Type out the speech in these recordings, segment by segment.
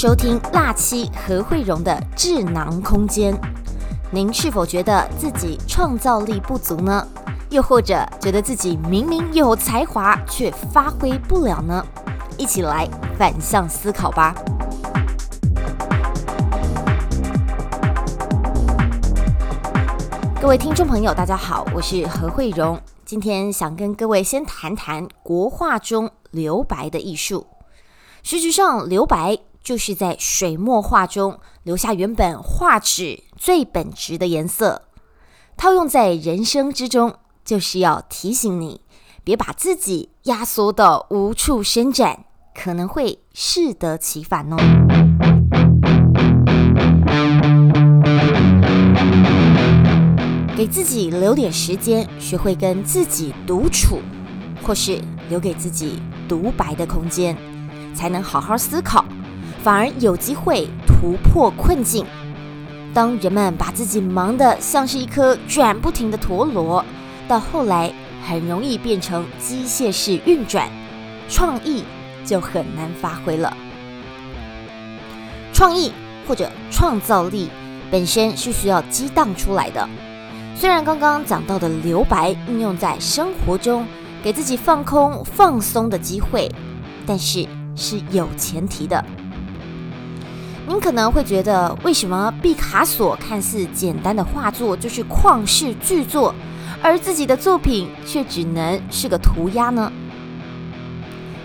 收听辣七何慧荣的智囊空间。您是否觉得自己创造力不足呢？又或者觉得自己明明有才华却发挥不了呢？一起来反向思考吧。各位听众朋友，大家好，我是何慧荣。今天想跟各位先谈谈国画中留白的艺术。实质上，留白就是在水墨画中留下原本画纸最本质的颜色。套用在人生之中，就是要提醒你，别把自己压缩到无处伸展，可能会适得其反哦。给自己留点时间，学会跟自己独处，或是留给自己独白的空间，才能好好思考，反而有机会突破困境。当人们把自己忙得像是一颗转不停的陀螺，到后来很容易变成机械式运转，创意就很难发挥了。创意或者创造力本身是需要激荡出来的。虽然刚刚讲到的留白运用在生活中，给自己放空放松的机会，但是是有前提的。您可能会觉得，为什么毕卡索看似简单的画作就是旷世巨作，而自己的作品却只能是个涂鸦呢？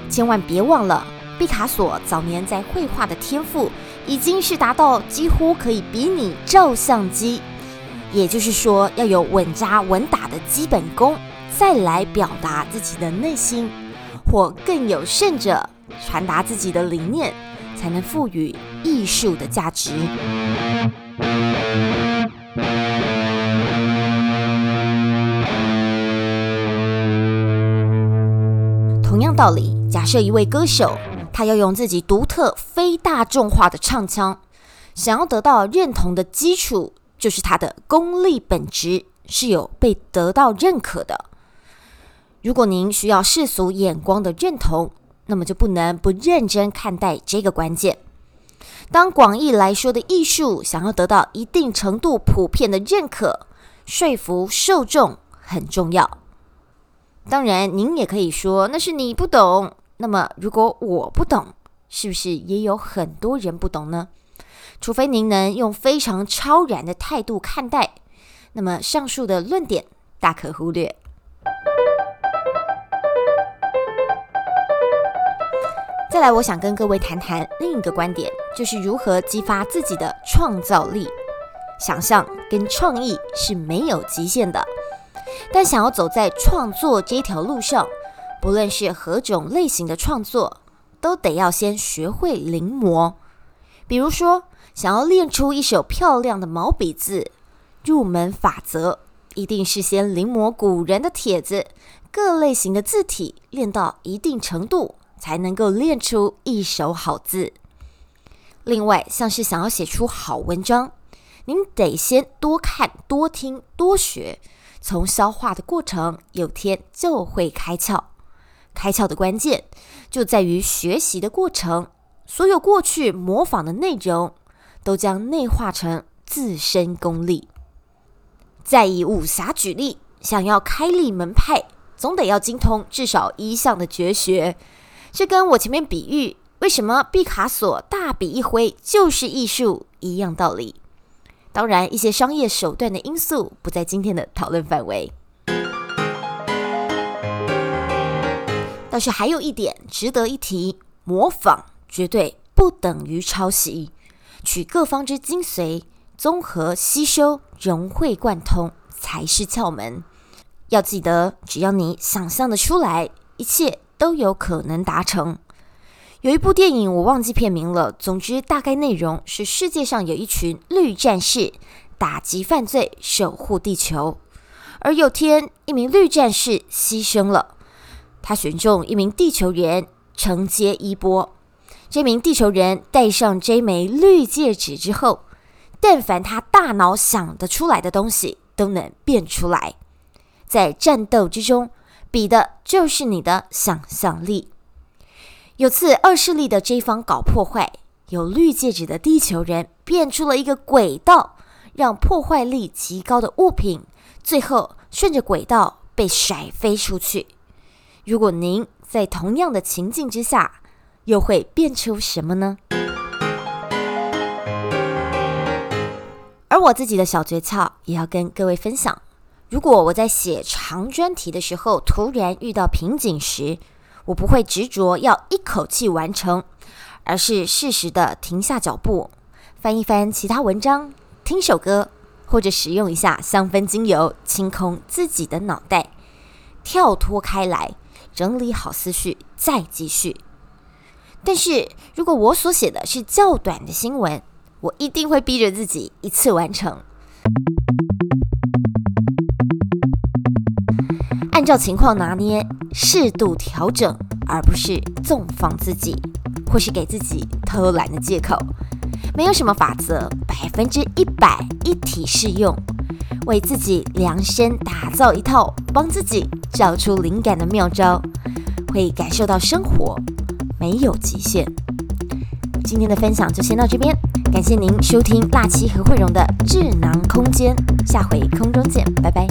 千万别忘了，毕卡索早年在绘画的天赋已经是达到几乎可以比拟照相机。也就是说，要有稳扎稳打的基本功，再来表达自己的内心，或更有甚者，传达自己的理念，才能赋予艺术的价值。同样道理，假设一位歌手，他要用自己独特、非大众化的唱腔，想要得到认同的基础。就是他的功力本质是有被得到认可的。如果您需要世俗眼光的认同，那么就不能不认真看待这个关键。当广义来说的艺术想要得到一定程度普遍的认可，说服受众很重要。当然，您也可以说那是你不懂。那么，如果我不懂，是不是也有很多人不懂呢？除非您能用非常超然的态度看待，那么上述的论点大可忽略。再来，我想跟各位谈谈另一个观点，就是如何激发自己的创造力。想象跟创意是没有极限的，但想要走在创作这条路上，不论是何种类型的创作，都得要先学会临摹。比如说。想要练出一手漂亮的毛笔字，入门法则一定是先临摹古人的帖子，各类型的字体练到一定程度，才能够练出一手好字。另外，像是想要写出好文章，您得先多看、多听、多学，从消化的过程，有天就会开窍。开窍的关键就在于学习的过程，所有过去模仿的内容。都将内化成自身功力。再以武侠举例，想要开立门派，总得要精通至少一项的绝学。这跟我前面比喻为什么毕卡索大笔一挥就是艺术一样道理。当然，一些商业手段的因素不在今天的讨论范围。倒是还有一点值得一提：模仿绝对不等于抄袭。取各方之精髓，综合吸收，融会贯通，才是窍门。要记得，只要你想象的出来，一切都有可能达成。有一部电影，我忘记片名了。总之，大概内容是世界上有一群绿战士，打击犯罪，守护地球。而有天，一名绿战士牺牲了，他选中一名地球人承接衣钵。这名地球人戴上这枚绿戒指之后，但凡他大脑想得出来的东西都能变出来。在战斗之中，比的就是你的想象力。有次恶势力的这一方搞破坏，有绿戒指的地球人变出了一个轨道，让破坏力极高的物品最后顺着轨道被甩飞出去。如果您在同样的情境之下，又会变出什么呢？而我自己的小诀窍也要跟各位分享。如果我在写长专题的时候突然遇到瓶颈时，我不会执着要一口气完成，而是适时的停下脚步，翻一翻其他文章，听首歌，或者使用一下香氛精油，清空自己的脑袋，跳脱开来，整理好思绪，再继续。但是如果我所写的是较短的新闻，我一定会逼着自己一次完成，按照情况拿捏，适度调整，而不是纵放自己，或是给自己偷懒的借口。没有什么法则，百分之一百一体适用。为自己量身打造一套，帮自己找出灵感的妙招，会感受到生活没有极限。今天的分享就先到这边，感谢您收听辣七和慧荣的智囊空间，下回空中见，拜拜。